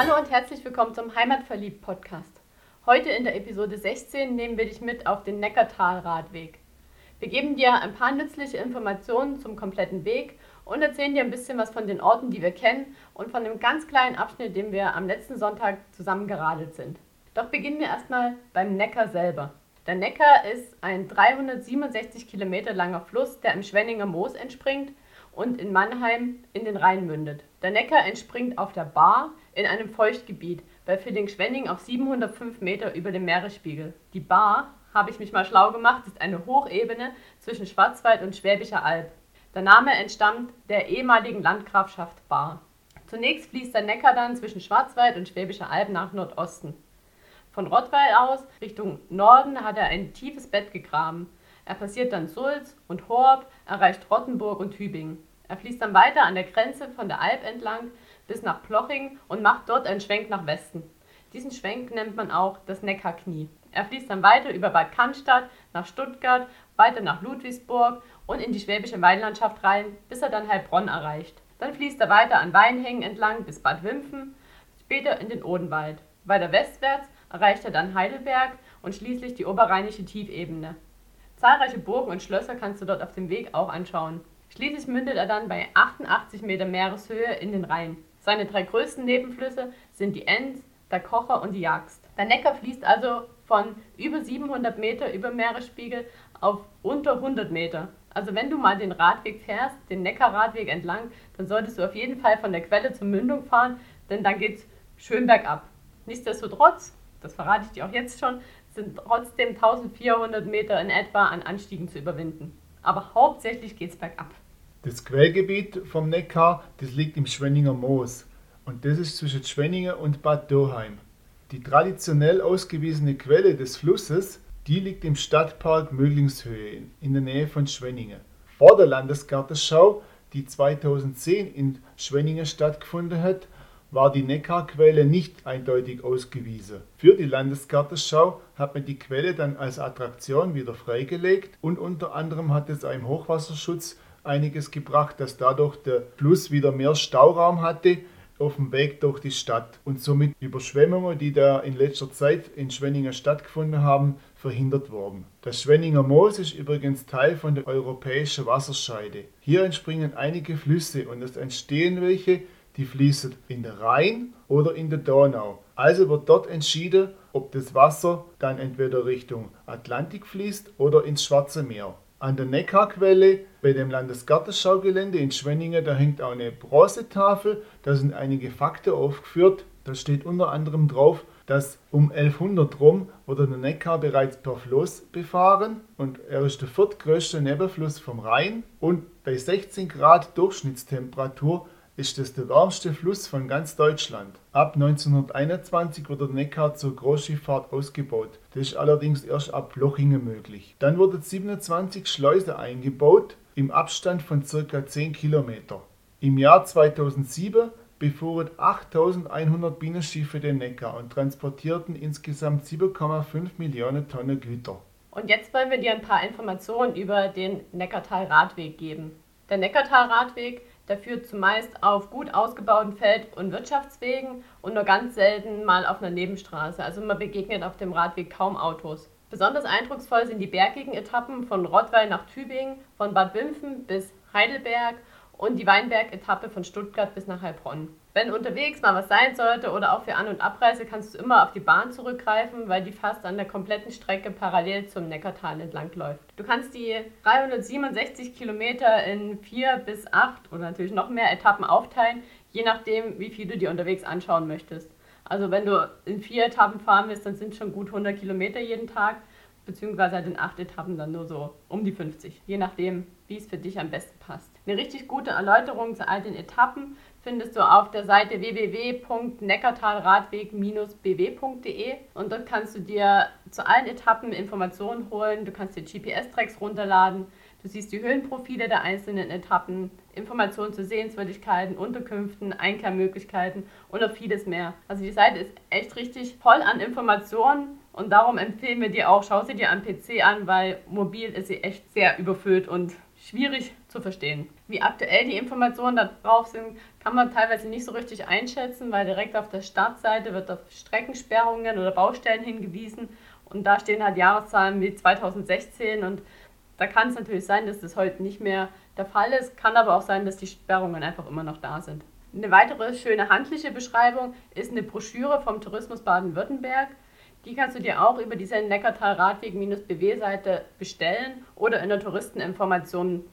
Hallo und herzlich willkommen zum Heimatverliebt Podcast. Heute in der Episode 16 nehmen wir dich mit auf den Neckartal-Radweg. Wir geben dir ein paar nützliche Informationen zum kompletten Weg und erzählen dir ein bisschen was von den Orten, die wir kennen und von dem ganz kleinen Abschnitt, den wir am letzten Sonntag zusammen geradelt sind. Doch beginnen wir erstmal beim Neckar selber. Der Neckar ist ein 367 Kilometer langer Fluss, der im Schwenninger Moos entspringt und in Mannheim in den Rhein mündet. Der Neckar entspringt auf der Bar in einem Feuchtgebiet bei Villingen-Schwenning auf 705 Meter über dem Meeresspiegel. Die Bar, habe ich mich mal schlau gemacht, ist eine Hochebene zwischen Schwarzwald und Schwäbischer Alb. Der Name entstammt der ehemaligen Landgrafschaft Bar. Zunächst fließt der Neckar dann zwischen Schwarzwald und Schwäbischer Alb nach Nordosten. Von Rottweil aus Richtung Norden hat er ein tiefes Bett gegraben. Er passiert dann Sulz und Horb, erreicht Rottenburg und Tübingen. Er fließt dann weiter an der Grenze von der Alb entlang bis nach Ploching und macht dort einen Schwenk nach Westen. Diesen Schwenk nennt man auch das Neckarknie. Er fließt dann weiter über Bad Cannstatt nach Stuttgart, weiter nach Ludwigsburg und in die Schwäbische Weinlandschaft rein, bis er dann Heilbronn erreicht. Dann fließt er weiter an Weinhängen entlang bis Bad Wimpfen, später in den Odenwald. Weiter westwärts erreicht er dann Heidelberg und schließlich die oberrheinische Tiefebene. Zahlreiche Burgen und Schlösser kannst du dort auf dem Weg auch anschauen. Schließlich mündet er dann bei 88 Meter Meereshöhe in den Rhein. Seine drei größten Nebenflüsse sind die Enz, der Kocher und die Jagst. Der Neckar fließt also von über 700 Meter über Meeresspiegel auf unter 100 Meter. Also wenn du mal den Radweg fährst, den Neckarradweg entlang, dann solltest du auf jeden Fall von der Quelle zur Mündung fahren, denn dann geht's schön bergab. Nichtsdestotrotz das verrate ich dir auch jetzt schon, sind trotzdem 1400 Meter in etwa an Anstiegen zu überwinden. Aber hauptsächlich geht es bergab. Das Quellgebiet vom Neckar, das liegt im Schwenninger Moos und das ist zwischen Schwenningen und Bad Dürheim. Die traditionell ausgewiesene Quelle des Flusses, die liegt im Stadtpark Möglingshöhe in der Nähe von Schwenningen. Vor der Landesgartenschau, die 2010 in Schwenningen stattgefunden hat, war die Neckarquelle nicht eindeutig ausgewiesen. Für die Landesgartenschau hat man die Quelle dann als Attraktion wieder freigelegt und unter anderem hat es einem Hochwasserschutz einiges gebracht, dass dadurch der Fluss wieder mehr Stauraum hatte auf dem Weg durch die Stadt und somit Überschwemmungen, die da in letzter Zeit in Schwenningen stattgefunden haben, verhindert wurden. Das Schwenninger Moos ist übrigens Teil von der europäischen Wasserscheide. Hier entspringen einige Flüsse und es entstehen welche, die fließen in den Rhein oder in der Donau. Also wird dort entschieden, ob das Wasser dann entweder Richtung Atlantik fließt oder ins Schwarze Meer. An der Neckarquelle bei dem Landesgartenschaugelände in Schwenningen, da hängt auch eine Bronzetafel, da sind einige Fakten aufgeführt. Da steht unter anderem drauf, dass um 1100 rum wurde der Neckar bereits per Fluss befahren und er ist der viertgrößte Nebenfluss vom Rhein und bei 16 Grad Durchschnittstemperatur ist es der wärmste Fluss von ganz Deutschland. Ab 1921 wurde der Neckar zur Großschifffahrt ausgebaut. Das ist allerdings erst ab Plochingen möglich. Dann wurden 27 Schleusen eingebaut im Abstand von ca. 10 Kilometer. Im Jahr 2007 befuhren 8100 Bienenschiffe den Neckar und transportierten insgesamt 7,5 Millionen Tonnen Güter. Und jetzt wollen wir dir ein paar Informationen über den Neckartal-Radweg geben. Der Neckartal-Radweg der führt zumeist auf gut ausgebauten Feld- und Wirtschaftswegen und nur ganz selten mal auf einer Nebenstraße. Also man begegnet auf dem Radweg kaum Autos. Besonders eindrucksvoll sind die bergigen Etappen von Rottweil nach Tübingen, von Bad Wimpfen bis Heidelberg und die Weinberg-Etappe von Stuttgart bis nach Heilbronn. Wenn unterwegs mal was sein sollte oder auch für An- und Abreise, kannst du immer auf die Bahn zurückgreifen, weil die fast an der kompletten Strecke parallel zum Neckartal entlang läuft. Du kannst die 367 Kilometer in vier bis acht oder natürlich noch mehr Etappen aufteilen, je nachdem, wie viel du dir unterwegs anschauen möchtest. Also wenn du in vier Etappen fahren willst, dann sind schon gut 100 Kilometer jeden Tag, beziehungsweise halt in acht Etappen dann nur so um die 50, je nachdem, wie es für dich am besten passt. Eine richtig gute Erläuterung zu all den Etappen findest du auf der Seite www.neckartalradweg-bw.de und dort kannst du dir zu allen Etappen Informationen holen. Du kannst dir GPS-Tracks runterladen. Du siehst die Höhenprofile der einzelnen Etappen, Informationen zu Sehenswürdigkeiten, Unterkünften, Einkehrmöglichkeiten und noch vieles mehr. Also die Seite ist echt richtig voll an Informationen und darum empfehlen wir dir auch, schau sie dir am PC an, weil mobil ist sie echt sehr überfüllt und schwierig zu verstehen. Wie aktuell die Informationen da drauf sind, kann man teilweise nicht so richtig einschätzen, weil direkt auf der Startseite wird auf Streckensperrungen oder Baustellen hingewiesen und da stehen halt Jahreszahlen wie 2016 und da kann es natürlich sein, dass das heute nicht mehr der Fall ist, kann aber auch sein, dass die Sperrungen einfach immer noch da sind. Eine weitere schöne handliche Beschreibung ist eine Broschüre vom Tourismus Baden-Württemberg. Die kannst du dir auch über diese Neckartal-Radweg-BW-Seite bestellen oder in der Touristeninformation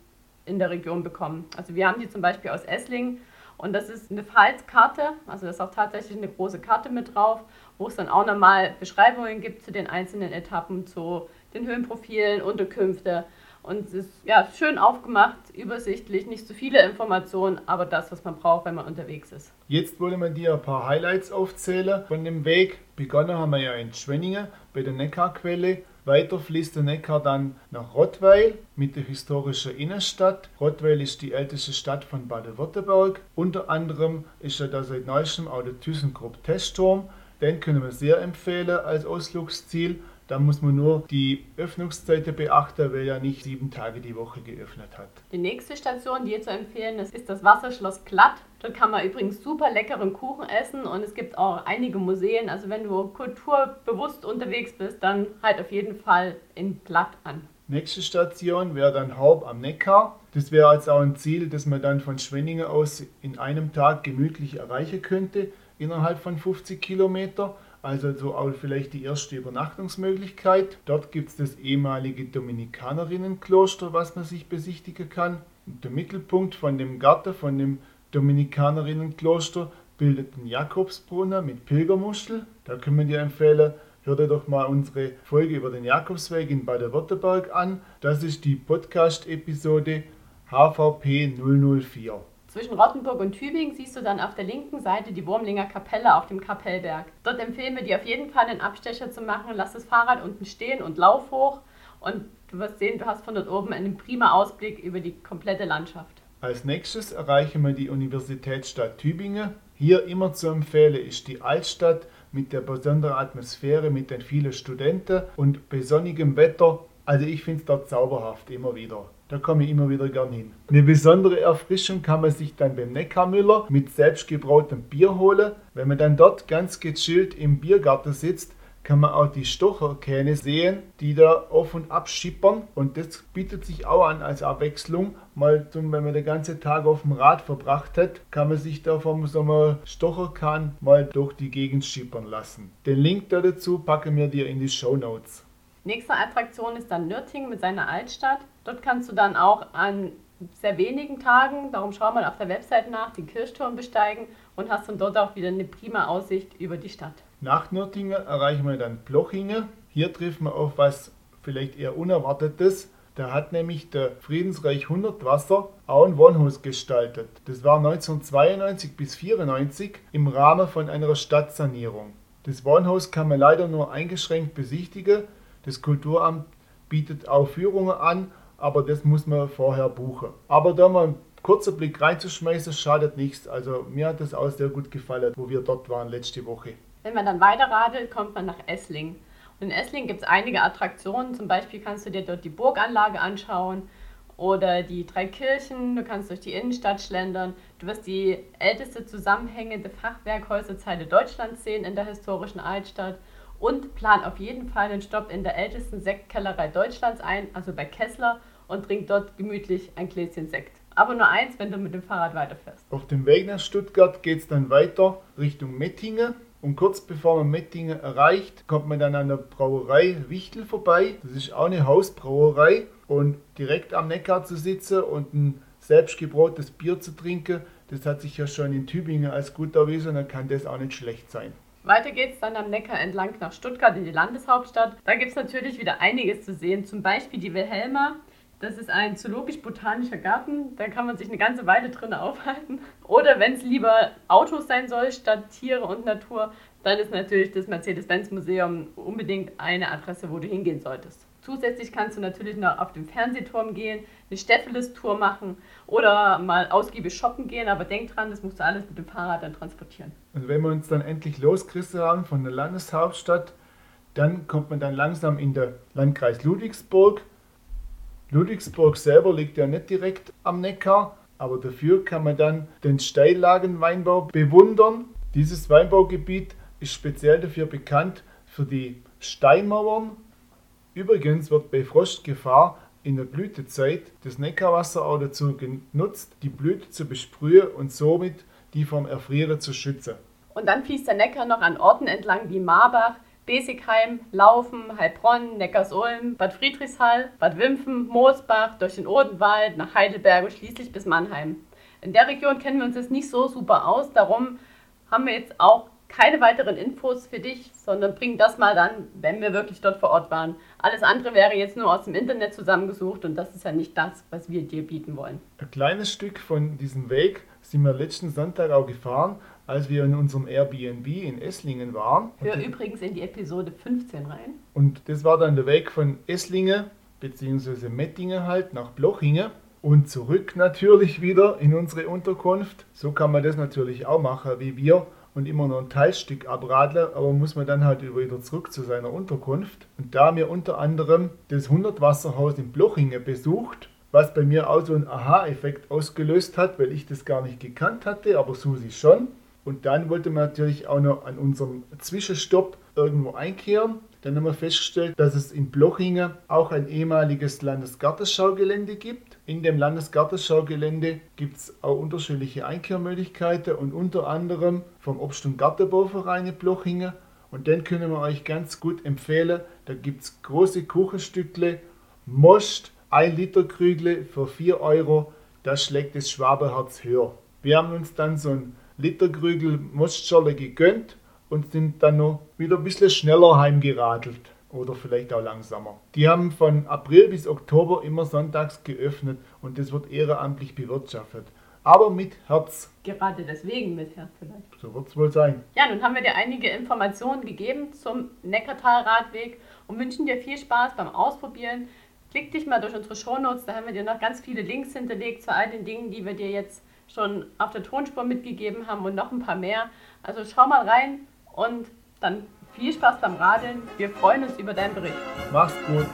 in der Region bekommen. Also wir haben die zum Beispiel aus Esslingen und das ist eine Falzkarte, also da ist auch tatsächlich eine große Karte mit drauf, wo es dann auch nochmal Beschreibungen gibt zu den einzelnen Etappen, zu den Höhenprofilen, Unterkünfte und es ist ja, schön aufgemacht, übersichtlich, nicht so viele Informationen, aber das, was man braucht, wenn man unterwegs ist. Jetzt wollen wir dir ein paar Highlights aufzählen von dem Weg. Begonnen haben wir ja in Schwenningen bei der Neckarquelle. Weiter fließt der Neckar dann nach Rottweil mit der historischen Innenstadt. Rottweil ist die älteste Stadt von Baden-Württemberg. Unter anderem ist ja da seit neuestem auch der ThyssenKrupp-Testturm. Den können wir sehr empfehlen als Ausflugsziel. Da muss man nur die Öffnungszeiten beachten, weil er nicht sieben Tage die Woche geöffnet hat. Die nächste Station, die zu empfehlen ist, ist das Wasserschloss Glatt. Dort kann man übrigens super leckeren Kuchen essen und es gibt auch einige Museen. Also wenn du kulturbewusst unterwegs bist, dann halt auf jeden Fall in Glatt an. Nächste Station wäre dann Haub am Neckar. Das wäre jetzt auch ein Ziel, das man dann von Schwenningen aus in einem Tag gemütlich erreichen könnte, innerhalb von 50 Kilometer also so auch vielleicht die erste Übernachtungsmöglichkeit. Dort gibt es das ehemalige Dominikanerinnenkloster, was man sich besichtigen kann. Und der Mittelpunkt von dem Garten, von dem Dominikanerinnenkloster, bildet ein Jakobsbrunnen mit Pilgermuschel. Da können wir dir empfehlen, hör dir doch mal unsere Folge über den Jakobsweg in Baden-Württemberg an. Das ist die Podcast-Episode HVP 004. Zwischen Rottenburg und Tübingen siehst du dann auf der linken Seite die Wurmlinger Kapelle auf dem Kapellberg. Dort empfehlen wir dir auf jeden Fall einen Abstecher zu machen. Lass das Fahrrad unten stehen und lauf hoch und du wirst sehen, du hast von dort oben einen prima Ausblick über die komplette Landschaft. Als nächstes erreichen wir die Universitätsstadt Tübingen. Hier immer zu empfehlen ist die Altstadt mit der besonderen Atmosphäre, mit den vielen Studenten und bei sonnigem Wetter. Also ich finde es dort zauberhaft immer wieder. Da komme ich immer wieder gern hin. Eine besondere Erfrischung kann man sich dann beim Neckarmüller mit selbstgebrautem Bier holen. Wenn man dann dort ganz gechillt im Biergarten sitzt, kann man auch die Stocherkähne sehen, die da auf und ab schippern. Und das bietet sich auch an als Abwechslung. Mal zum, wenn man den ganzen Tag auf dem Rad verbracht hat, kann man sich da vom so einem Stocherkahn mal durch die Gegend schippern lassen. Den Link dazu packen wir dir in die Show Notes. Nächste Attraktion ist dann Nürtingen mit seiner Altstadt. Dort kannst du dann auch an sehr wenigen Tagen, darum schau mal auf der Website nach, den Kirchturm besteigen und hast dann dort auch wieder eine prima Aussicht über die Stadt. Nach Nürtingen erreichen wir dann Blochingen. Hier treffen wir auf was vielleicht eher Unerwartetes. Da hat nämlich der Friedensreich 100 Wasser auch ein Wohnhaus gestaltet. Das war 1992 bis 1994 im Rahmen von einer Stadtsanierung. Das Wohnhaus kann man leider nur eingeschränkt besichtigen, das Kulturamt bietet auch Führungen an, aber das muss man vorher buchen. Aber da mal einen kurzen Blick reinzuschmeißen, schadet nichts. Also mir hat das auch sehr gut gefallen, wo wir dort waren letzte Woche. Wenn man dann weiter radelt, kommt man nach Essling. Und in Essling gibt es einige Attraktionen. Zum Beispiel kannst du dir dort die Burganlage anschauen oder die drei Kirchen. Du kannst durch die Innenstadt schlendern. Du wirst die älteste zusammenhängende Fachwerkhäuserzeile Deutschlands sehen in der historischen Altstadt und plan auf jeden Fall einen Stopp in der ältesten Sektkellerei Deutschlands ein, also bei Kessler, und trink dort gemütlich ein Gläschen Sekt. Aber nur eins, wenn du mit dem Fahrrad weiterfährst. Auf dem Weg nach Stuttgart geht es dann weiter Richtung Mettingen. Und kurz bevor man Mettingen erreicht, kommt man dann an der Brauerei Wichtel vorbei. Das ist auch eine Hausbrauerei. Und direkt am Neckar zu sitzen und ein selbstgebrautes Bier zu trinken, das hat sich ja schon in Tübingen als gut erwiesen. Dann kann das auch nicht schlecht sein. Weiter geht's dann am Neckar entlang nach Stuttgart in die Landeshauptstadt. Da gibt es natürlich wieder einiges zu sehen, zum Beispiel die Wilhelma. Das ist ein zoologisch-botanischer Garten, da kann man sich eine ganze Weile drin aufhalten. Oder wenn es lieber Autos sein soll statt Tiere und Natur, dann ist natürlich das Mercedes-Benz-Museum unbedingt eine Adresse, wo du hingehen solltest. Zusätzlich kannst du natürlich noch auf den Fernsehturm gehen, eine Stepheles-Tour machen oder mal ausgiebig shoppen gehen, aber denk dran, das musst du alles mit dem Fahrrad dann transportieren. Und wenn wir uns dann endlich losgerissen haben von der Landeshauptstadt, dann kommt man dann langsam in den Landkreis Ludwigsburg. Ludwigsburg selber liegt ja nicht direkt am Neckar, aber dafür kann man dann den Steillagenweinbau bewundern. Dieses Weinbaugebiet ist speziell dafür bekannt für die Steinmauern. Übrigens wird bei Frostgefahr in der Blütezeit das Neckarwasser auch dazu genutzt, die Blüte zu besprühen und somit die vom Erfrieren zu schützen. Und dann fließt der Neckar noch an Orten entlang wie Marbach, Besigheim, Laufen, Heilbronn, Neckarsulm, Bad Friedrichshall, Bad Wimpfen, Moosbach, durch den Odenwald, nach Heidelberg und schließlich bis Mannheim. In der Region kennen wir uns jetzt nicht so super aus, darum haben wir jetzt auch keine weiteren Infos für dich, sondern bringen das mal dann, wenn wir wirklich dort vor Ort waren. Alles andere wäre jetzt nur aus dem Internet zusammengesucht und das ist ja nicht das, was wir dir bieten wollen. Ein kleines Stück von diesem Weg sind wir letzten Sonntag auch gefahren, als wir in unserem Airbnb in Esslingen waren. Hör übrigens in die Episode 15 rein. Und das war dann der Weg von Esslingen bzw. Mettingen halt nach Blochingen und zurück natürlich wieder in unsere Unterkunft. So kann man das natürlich auch machen wie wir und immer noch ein Teilstück abradeln, aber muss man dann halt wieder zurück zu seiner Unterkunft. Und da haben wir unter anderem das 100 Wasserhaus in Blochingen besucht, was bei mir auch so einen Aha-Effekt ausgelöst hat, weil ich das gar nicht gekannt hatte, aber Susi schon. Und dann wollte man natürlich auch noch an unserem Zwischenstopp irgendwo einkehren. Dann haben wir festgestellt, dass es in Blochingen auch ein ehemaliges Landesgartenschaugelände gibt. In dem Landesgartenschaugelände gibt es auch unterschiedliche Einkehrmöglichkeiten und unter anderem vom Obst- und Gartenbauverein in Blochingen. Und den können wir euch ganz gut empfehlen. Da gibt es große Kuchenstückle, Most, 1 Liter Krügle für 4 Euro. Das schlägt das Schwaberherz höher. Wir haben uns dann so ein Literkrügel Mostschorle gegönnt und sind dann noch wieder ein bisschen schneller heimgeradelt oder vielleicht auch langsamer. Die haben von April bis Oktober immer sonntags geöffnet und das wird ehrenamtlich bewirtschaftet. Aber mit Herz. Gerade deswegen mit Herz vielleicht. So wird es wohl sein. Ja, nun haben wir dir einige Informationen gegeben zum Neckartal-Radweg und wünschen dir viel Spaß beim Ausprobieren. Klick dich mal durch unsere Shownotes, da haben wir dir noch ganz viele Links hinterlegt zu all den Dingen, die wir dir jetzt schon auf der Tonspur mitgegeben haben und noch ein paar mehr. Also schau mal rein und dann viel Spaß beim Radeln. Wir freuen uns über deinen Bericht. Mach's gut.